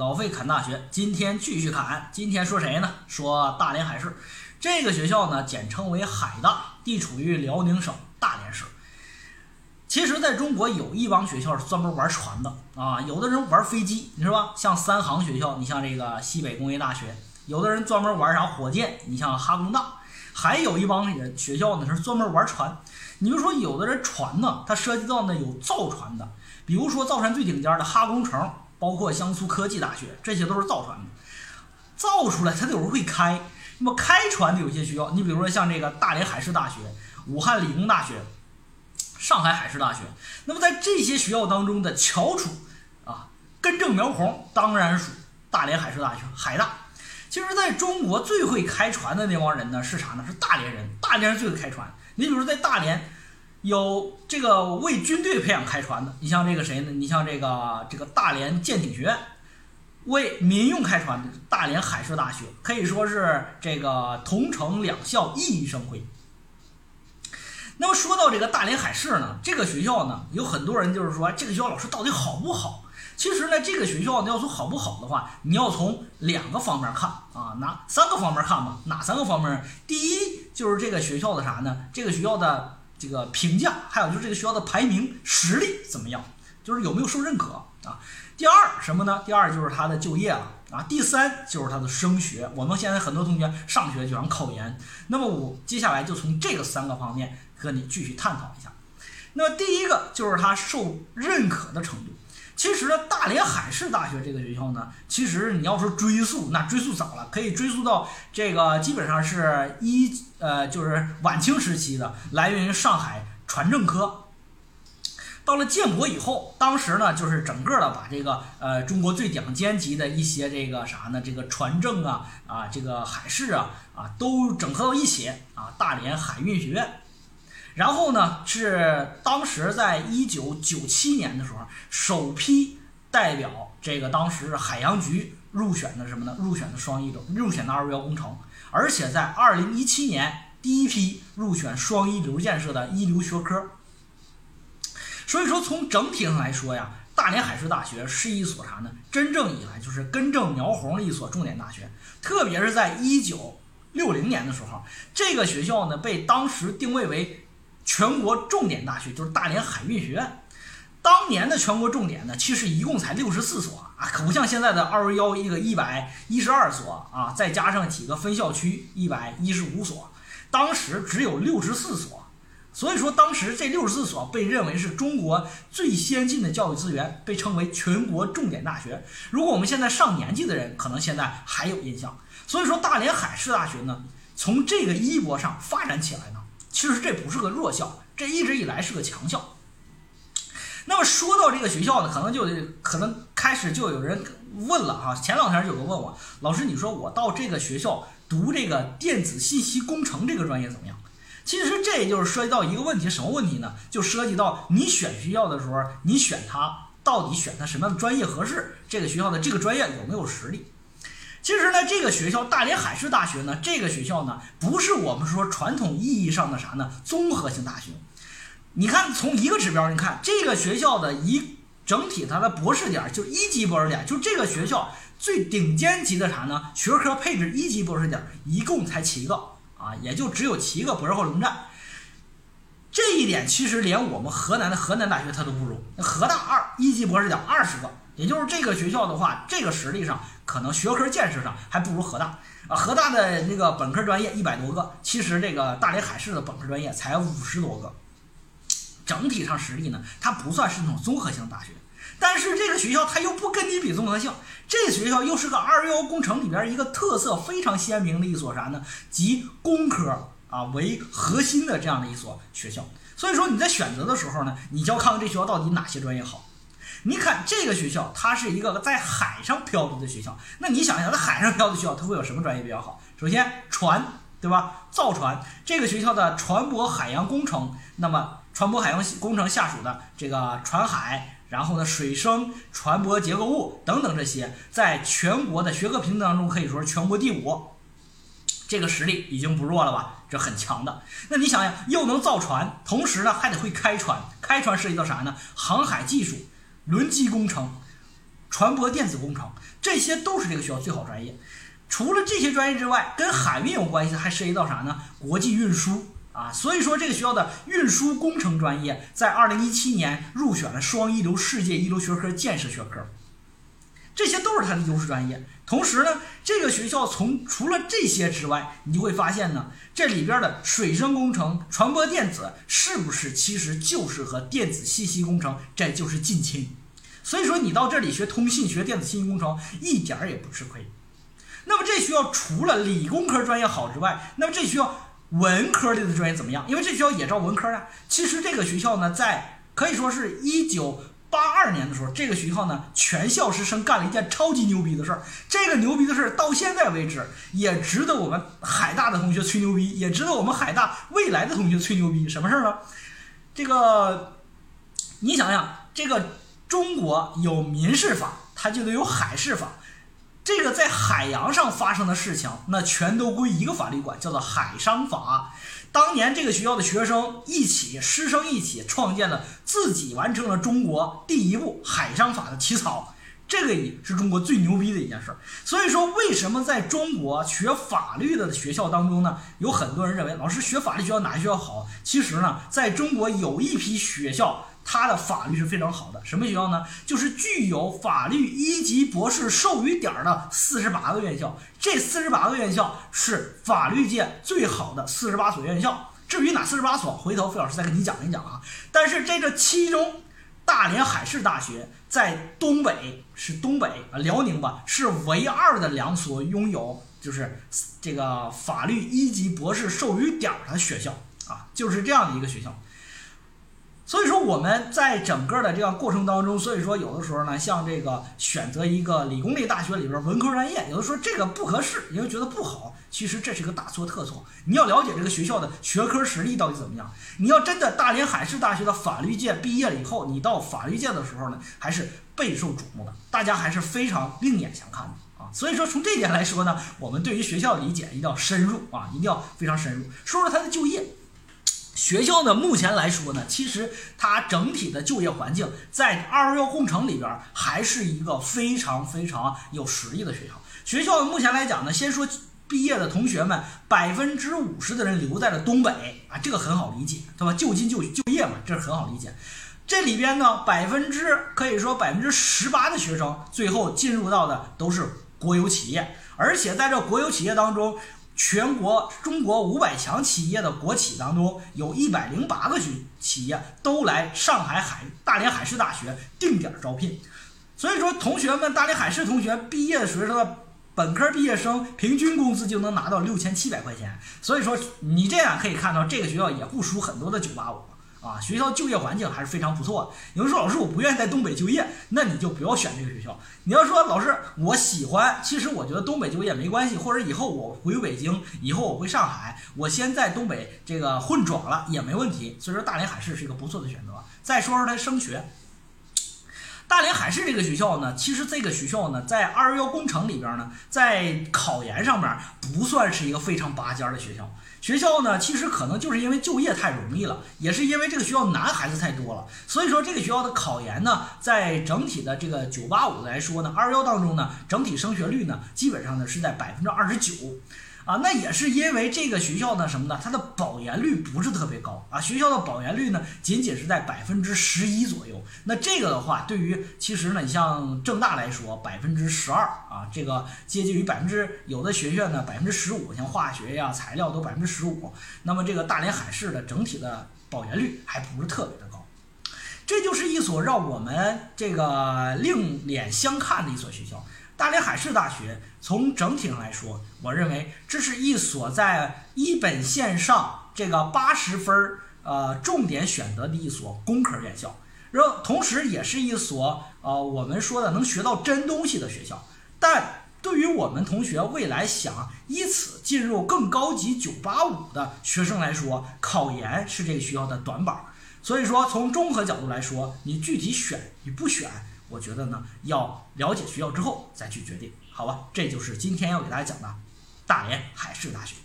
老费侃大学，今天继续侃。今天说谁呢？说大连海事这个学校呢，简称为海大，地处于辽宁省大连市。其实，在中国有一帮学校是专门玩船的啊，有的人玩飞机，你说吧？像三航学校，你像这个西北工业大学；有的人专门玩啥火箭，你像哈工大；还有一帮人学校呢是专门玩船。你就说有的人船呢，它涉及到呢有造船的，比如说造船最顶尖的哈工程。包括江苏科技大学，这些都是造船的，造出来它得有人会开。那么开船的有些学校，你比如说像这个大连海事大学、武汉理工大学、上海海事大学。那么在这些学校当中的翘楚啊，根正苗红，当然属大连海事大学海大。其实，在中国最会开船的那帮人呢，是啥呢？是大连人。大连人最会开船。你比如说在大连。有这个为军队培养开船的，你像这个谁呢？你像这个这个大连舰艇学院，为民用开船的大连海事大学，可以说是这个同城两校熠熠生辉。那么说到这个大连海事呢，这个学校呢，有很多人就是说这个学校老师到底好不好？其实呢，这个学校要说好不好的话，你要从两个方面看啊，哪三个方面看吧？哪三个方面？第一就是这个学校的啥呢？这个学校的。这个评价，还有就是这个学校的排名实力怎么样？就是有没有受认可啊？第二什么呢？第二就是他的就业了啊。第三就是他的升学。我们现在很多同学上学就想考研，那么我接下来就从这个三个方面和你继续探讨一下。那么第一个就是他受认可的程度。其实呢，大连海事大学这个学校呢，其实你要说追溯，那追溯早了，可以追溯到这个基本上是一呃，就是晚清时期的，来源于上海船政科。到了建国以后，当时呢，就是整个的把这个呃中国最顶尖级的一些这个啥呢，这个船政啊啊，这个海事啊啊，都整合到一起啊，大连海运学院。然后呢，是当时在一九九七年的时候，首批代表这个当时海洋局入选的什么呢？入选的双一流，入选的二幺幺工程，而且在二零一七年第一批入选双一流建设的一流学科。所以说，从整体上来说呀，大连海事大学是一所啥呢？真正以来就是根正苗红的一所重点大学，特别是在一九六零年的时候，这个学校呢被当时定位为。全国重点大学就是大连海运学院，当年的全国重点呢，其实一共才六十四所啊，可不像现在的二幺幺一个一百一十二所啊，再加上几个分校区一百一十五所，当时只有六十四所，所以说当时这六十四所被认为是中国最先进的教育资源，被称为全国重点大学。如果我们现在上年纪的人，可能现在还有印象。所以说大连海事大学呢，从这个衣钵上发展起来呢。其实这不是个弱校，这一直以来是个强校。那么说到这个学校呢，可能就可能开始就有人问了哈。前两天有个问我，老师，你说我到这个学校读这个电子信息工程这个专业怎么样？其实这就是涉及到一个问题，什么问题呢？就涉及到你选学校的时候，你选它到底选它什么样的专业合适？这个学校的这个专业有没有实力？其实呢，这个学校大连海事大学呢，这个学校呢，不是我们说传统意义上的啥呢？综合性大学。你看，从一个指标，你看这个学校的一整体它的博士点，就一级博士点，就这个学校最顶尖级的啥呢？学科配置一级博士点，一共才七个啊，也就只有七个博士后轮战。这一点其实连我们河南的河南大学它都不如。河大二一级博士点二十个，也就是这个学校的话，这个实力上。可能学科建设上还不如河大啊，河大的那个本科专业一百多个，其实这个大连海事的本科专业才五十多个，整体上实力呢，它不算是那种综合性大学，但是这个学校它又不跟你比综合性，这学校又是个二幺幺工程里边一个特色非常鲜明的一所啥呢？集工科啊为核心的这样的一所学校，所以说你在选择的时候呢，你就要看看这学校到底哪些专业好。你看这个学校，它是一个在海上漂流的学校。那你想一想，在海上漂的学校，它会有什么专业比较好？首先，船，对吧？造船。这个学校的船舶海洋工程，那么船舶海洋工程下属的这个船海，然后呢，水生、船舶结构物等等这些，在全国的学科评定当中可以说是全国第五。这个实力已经不弱了吧？这很强的。那你想想，又能造船，同时呢还得会开船。开船涉及到啥呢？航海技术。轮机工程，船舶电子工程，这些都是这个学校最好专业。除了这些专业之外，跟海运有关系的还涉及到啥呢？国际运输啊。所以说，这个学校的运输工程专业在二零一七年入选了双一流世界一流学科建设学科。这些都是它的优势专业。同时呢，这个学校从除了这些之外，你就会发现呢，这里边的水生工程、传播电子是不是其实就是和电子信息工程这就是近亲。所以说，你到这里学通信、学电子信息工程一点儿也不吃亏。那么这学校除了理工科专业好之外，那么这学校文科类的专业怎么样？因为这学校也招文科啊。其实这个学校呢，在可以说是一九。八二年的时候，这个学校呢，全校师生干了一件超级牛逼的事儿。这个牛逼的事儿到现在为止也值得我们海大的同学吹牛逼，也值得我们海大未来的同学吹牛逼。什么事儿呢？这个，你想想，这个中国有民事法，它就得有海事法。这个在海洋上发生的事情，那全都归一个法律管，叫做海商法。当年这个学校的学生一起，师生一起创建了，自己完成了中国第一部海商法的起草，这个也是中国最牛逼的一件事。所以说，为什么在中国学法律的学校当中呢，有很多人认为老师学法律学校哪学校好？其实呢，在中国有一批学校。它的法律是非常好的，什么学校呢？就是具有法律一级博士授予点的四十八个院校。这四十八个院校是法律界最好的四十八所院校。至于哪四十八所，回头费老师再跟你讲一讲啊。但是这个其中，大连海事大学在东北是东北啊辽宁吧，是唯二的两所拥有就是这个法律一级博士授予点的学校啊，就是这样的一个学校。所以说我们在整个的这个过程当中，所以说有的时候呢，像这个选择一个理工类大学里边文科专业，有的说这个不合适，因为觉得不好，其实这是个大错特错。你要了解这个学校的学科实力到底怎么样。你要真的大连海事大学的法律界毕业了以后，你到法律界的时候呢，还是备受瞩目的，大家还是非常另眼相看的啊。所以说从这点来说呢，我们对于学校理解一定要深入啊，一定要非常深入。说说他的就业。学校呢，目前来说呢，其实它整体的就业环境在二幺幺工程里边还是一个非常非常有实力的学校。学校目前来讲呢，先说毕业的同学们，百分之五十的人留在了东北啊，这个很好理解，对吧？就近就就业嘛，这是很好理解。这里边呢，百分之可以说百分之十八的学生最后进入到的都是国有企业，而且在这国有企业当中。全国中国五百强企业的国企当中，有一百零八个企企业都来上海海大连海事大学定点招聘，所以说同学们，大连海事同学毕业的时候本科毕业生平均工资就能拿到六千七百块钱，所以说你这样可以看到这个学校也不输很多的九八五。啊，学校就业环境还是非常不错的。有人说老师我不愿意在东北就业，那你就不要选这个学校。你要说老师我喜欢，其实我觉得东北就业没关系，或者以后我回北京，以后我回上海，我先在东北这个混转了也没问题。所以说大连海事是一个不错的选择。再说说它升学，大连海事这个学校呢，其实这个学校呢，在二幺幺工程里边呢，在考研上面不算是一个非常拔尖的学校。学校呢，其实可能就是因为就业太容易了，也是因为这个学校男孩子太多了，所以说这个学校的考研呢，在整体的这个九八五来说呢，二幺当中呢，整体升学率呢，基本上呢是在百分之二十九。啊，那也是因为这个学校呢，什么呢？它的保研率不是特别高啊。学校的保研率呢，仅仅是在百分之十一左右。那这个的话，对于其实呢，你像郑大来说，百分之十二啊，这个接近于百分之有的学院呢，百分之十五，像化学呀、材料都百分之十五。那么这个大连海事的整体的保研率还不是特别的高。这就是一所让我们这个另眼相看的一所学校。大连海事大学从整体上来说，我认为这是一所在一本线上这个八十分儿呃重点选择的一所工科院校，然后同时也是一所呃我们说的能学到真东西的学校。但对于我们同学未来想以此进入更高级九八五的学生来说，考研是这个学校的短板。所以说，从综合角度来说，你具体选与不选。我觉得呢，要了解学校之后再去决定，好吧？这就是今天要给大家讲的大连海事大学。